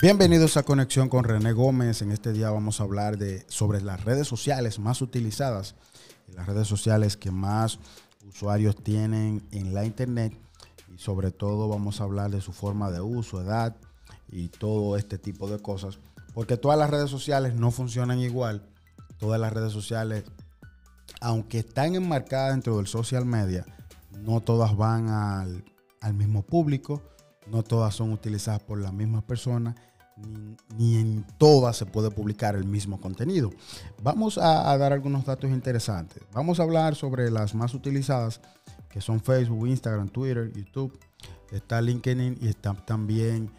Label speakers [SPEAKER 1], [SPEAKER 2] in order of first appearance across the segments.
[SPEAKER 1] Bienvenidos a Conexión con René Gómez. En este día vamos a hablar de, sobre las redes sociales más utilizadas las redes sociales que más usuarios tienen en la internet. Y sobre todo vamos a hablar de su forma de uso, edad y todo este tipo de cosas. Porque todas las redes sociales no funcionan igual. Todas las redes sociales, aunque están enmarcadas dentro del social media, no todas van al, al mismo público, no todas son utilizadas por las mismas personas, ni, en todas se puede publicar el mismo contenido. Vamos a, dar algunos datos interesantes. Vamos a hablar sobre las más utilizadas, que son Facebook, Instagram, Twitter, YouTube. Está LinkedIn y está también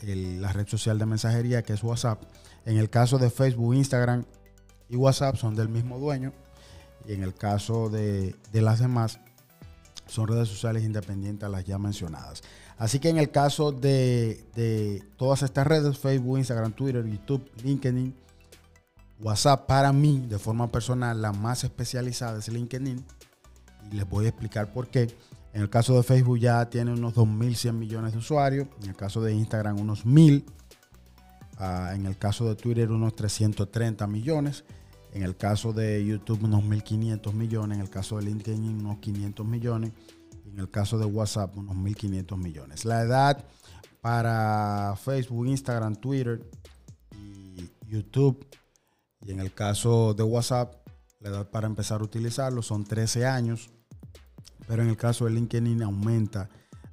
[SPEAKER 1] el, la red social de mensajería, que es WhatsApp. En el caso de Facebook, Instagram y WhatsApp son del mismo dueño. Y en el caso de las demás, son redes sociales independientes a las ya mencionadas. Así que en el caso de, todas estas redes, Facebook, Instagram, Twitter, YouTube, LinkedIn, WhatsApp, para mí, de forma personal, la más especializada es LinkedIn. Y les voy a explicar por qué. En el caso de Facebook ya tiene unos 2.100 millones de usuarios. En el caso de Instagram unos 1.000. Uh, en el caso de Twitter unos 330 millones. En el caso de YouTube unos 1.500 millones. En el caso de LinkedIn unos 500 millones. En el caso de WhatsApp unos 1.500 millones. La edad para Facebook, Instagram, Twitter y YouTube. Y en el caso de WhatsApp, la edad para empezar a utilizarlo son 13 años pero en el caso de LinkedIn aumenta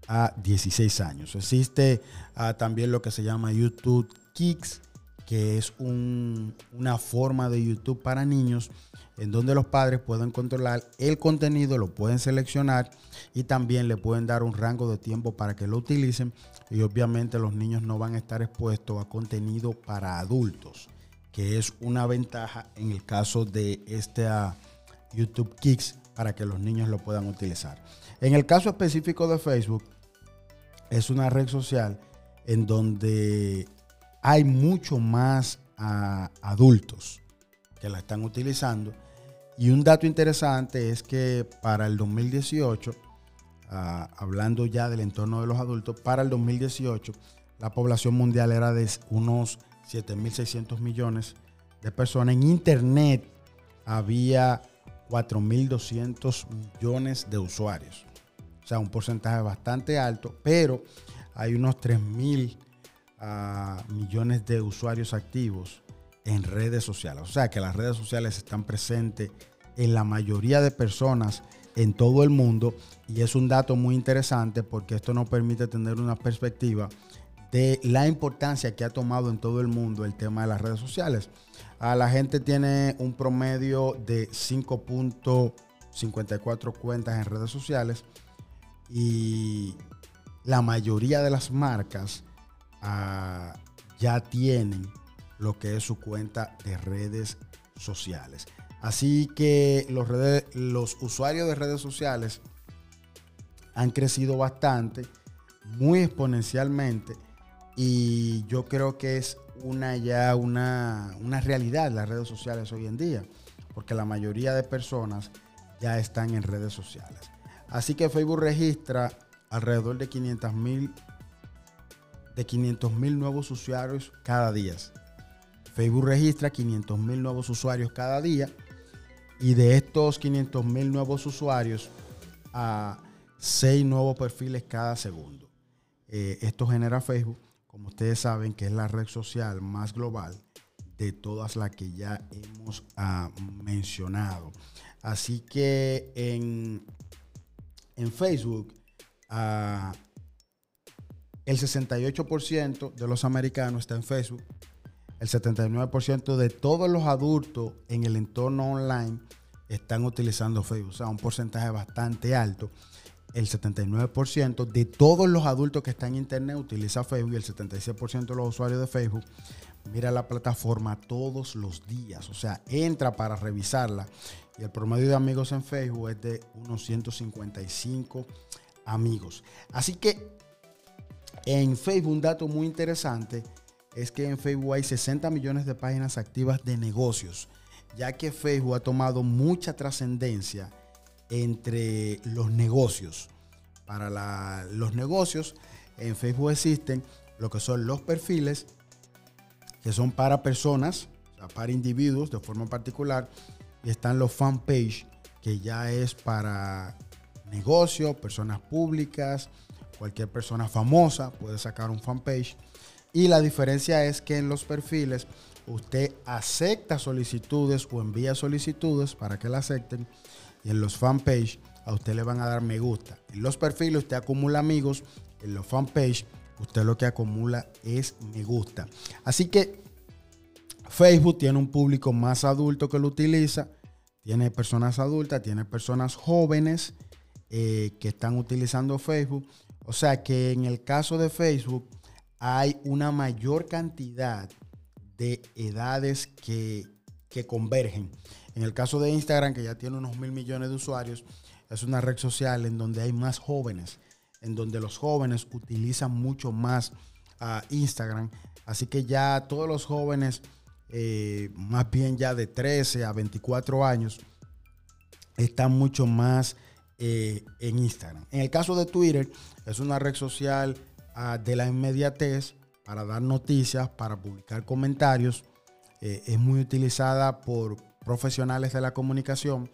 [SPEAKER 1] a 16 años. Existe uh, también lo que se llama YouTube Kicks, que es un, una forma de YouTube para niños en donde los padres pueden controlar el contenido, lo pueden seleccionar y también le pueden dar un rango de tiempo para que lo utilicen y obviamente los niños no van a estar expuestos a contenido para adultos, que es una ventaja en el caso de este uh, YouTube Kicks para que los niños lo puedan utilizar. En el caso específico de Facebook, es una red social en donde hay mucho más uh, adultos que la están utilizando. Y un dato interesante es que para el 2018, uh, hablando ya del entorno de los adultos, para el 2018 la población mundial era de unos 7.600 millones de personas. En Internet había 4.200 millones de usuarios. O sea, un porcentaje bastante alto, pero hay unos 3.000 uh, millones de usuarios activos en redes sociales. O sea, que las redes sociales están presentes en la mayoría de personas en todo el mundo y es un dato muy interesante porque esto nos permite tener una perspectiva de la importancia que ha tomado en todo el mundo el tema de las redes sociales. A la gente tiene un promedio de 5.54 cuentas en redes sociales y la mayoría de las marcas uh, ya tienen lo que es su cuenta de redes sociales. Así que los, los usuarios de redes sociales han crecido bastante, muy exponencialmente y yo creo que es una ya una, una realidad las redes sociales hoy en día, porque la mayoría de personas ya están en redes sociales. Así que Facebook registra alrededor de 500 mil de 500 mil nuevos usuarios cada día. Facebook registra 500 mil nuevos usuarios cada día y de estos 500 mil nuevos usuarios a 6 nuevos perfiles cada segundo. Eh, esto genera Facebook como ustedes saben, que es la red social más global de todas las que ya hemos ah, mencionado. Así que en, en Facebook, ah, el 68% de los americanos está en Facebook. El 79% de todos los adultos en el entorno online están utilizando Facebook. O sea, un porcentaje bastante alto el 79% de todos los adultos que están en Internet utiliza Facebook y el 76% de los usuarios de Facebook mira la plataforma todos los días. O sea, entra para revisarla. Y el promedio de amigos en Facebook es de unos 155 amigos. Así que en Facebook un dato muy interesante es que en Facebook hay 60 millones de páginas activas de negocios, ya que Facebook ha tomado mucha trascendencia entre los negocios. Para los negocios, en Facebook existen lo que son los perfiles, que son para personas, para individuos de forma particular, y están los fanpage, que ya es para negocios, personas públicas, cualquier persona famosa puede sacar un fanpage. Y la diferencia es que en los perfiles usted acepta solicitudes o envía solicitudes para que la acepten. Y en los fanpage a usted le van a dar me gusta. En los perfiles usted acumula amigos. En los fanpage usted lo que acumula es me gusta. Así que Facebook tiene un público más adulto que lo utiliza. Tiene personas adultas, tiene personas jóvenes eh, que están utilizando Facebook. O sea que en el caso de Facebook hay una mayor cantidad de edades que, convergen. En el caso de Instagram, que ya tiene unos mil millones de usuarios, es una red social en donde hay más jóvenes, en donde los jóvenes utilizan mucho más Instagram. Así que ya todos los jóvenes eh, más bien ya de 13 a 24 años, están mucho más eh, en Instagram. En el caso de Twitter, es una red social ah, de la inmediatez para dar noticias, para publicar comentarios. Eh, es muy utilizada por profesionales de la comunicación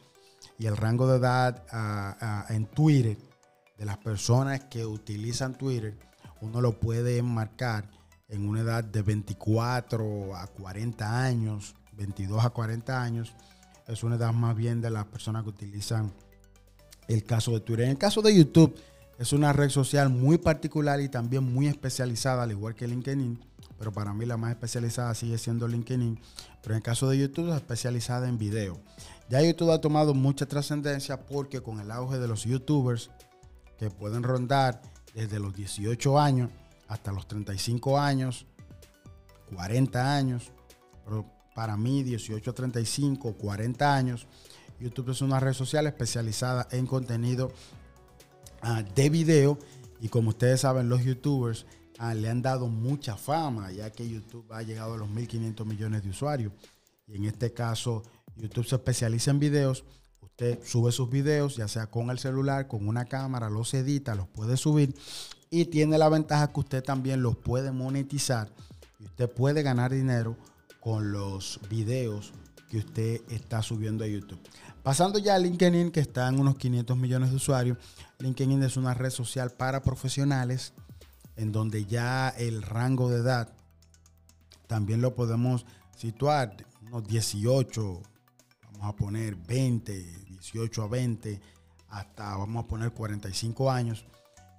[SPEAKER 1] y el rango de edad ah, ah, en Twitter de las personas que utilizan Twitter, uno lo puede marcar en una edad de 24 a 40 años, 22 a 40 años, es una edad más bien de las personas que utilizan el caso de Twitter. En el caso de YouTube, es una red social muy particular y también muy especializada, al igual que LinkedIn, pero para mí la más especializada sigue siendo LinkedIn. Pero en el caso de YouTube es especializada en video. Ya YouTube ha tomado mucha trascendencia porque con el auge de los YouTubers que pueden rondar desde los 18 años hasta los 35 años, 40 años, pero para mí 18, 35, 40 años, YouTube es una red social especializada en contenido ah, de video y como ustedes saben los youtubers ah, le han dado mucha fama ya que YouTube ha llegado a los 1.500 millones de usuarios y en este caso YouTube se especializa en videos. Usted sube sus videos, ya sea con el celular, con una cámara, los edita, los puede subir y tiene la ventaja que usted también los puede monetizar y usted puede ganar dinero con los videos que usted está subiendo a YouTube. Pasando ya a LinkedIn, que está en unos 500 millones de usuarios, LinkedIn es una red social para profesionales en donde ya el rango de edad también lo podemos situar, unos 18, vamos a poner 20, 18 a 20, hasta vamos a poner 45 años.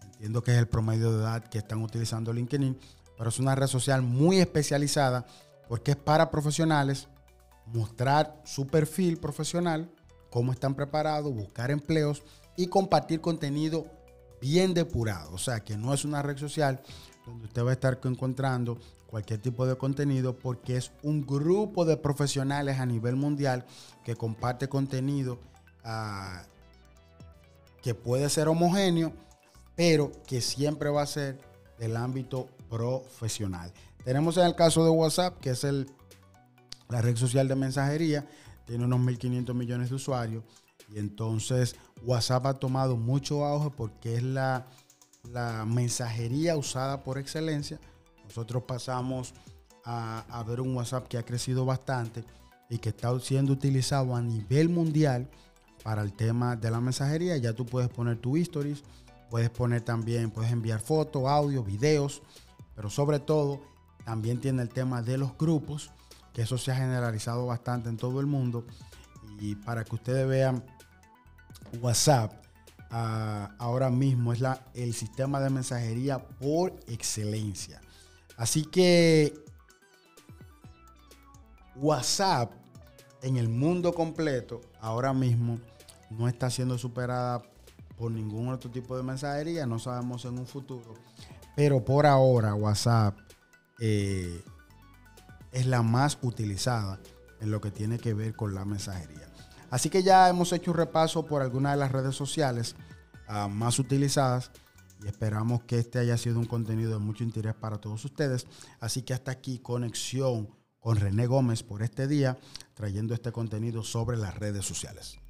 [SPEAKER 1] Entiendo que es el promedio de edad que están utilizando LinkedIn, pero es una red social muy especializada porque es para profesionales mostrar su perfil profesional, cómo están preparados, buscar empleos y compartir contenido bien depurado. O sea, que no es una red social donde usted va a estar encontrando cualquier tipo de contenido porque es un grupo de profesionales a nivel mundial que comparte contenido ah, que puede ser homogéneo pero que siempre va a ser del ámbito profesional. Tenemos en el caso de WhatsApp, que es el, la red social de mensajería, tiene unos 1.500 millones de usuarios. Y entonces WhatsApp ha tomado mucho auge porque es la, la mensajería usada por excelencia. Nosotros pasamos a, a, ver un WhatsApp que ha crecido bastante y que está siendo utilizado a nivel mundial para el tema de la mensajería. Ya tú puedes poner tu stories Puedes poner también, puedes enviar fotos, audio, videos, pero sobre todo también tiene el tema de los grupos, que eso se ha generalizado bastante en todo el mundo. Y para que ustedes vean, WhatsApp ah, ahora mismo es la, el sistema de mensajería por excelencia. Así que WhatsApp en el mundo completo ahora mismo no está siendo superada por ningún otro tipo de mensajería. No sabemos en un futuro. Pero por ahora WhatsApp eh, es la más utilizada en lo que tiene que ver con la mensajería. Así que ya hemos hecho un repaso por algunas de las redes sociales ah, más utilizadas y esperamos que este haya sido un contenido de mucho interés para todos ustedes. Así que hasta aquí conexión con René Gómez por este día, trayendo este contenido sobre las redes sociales.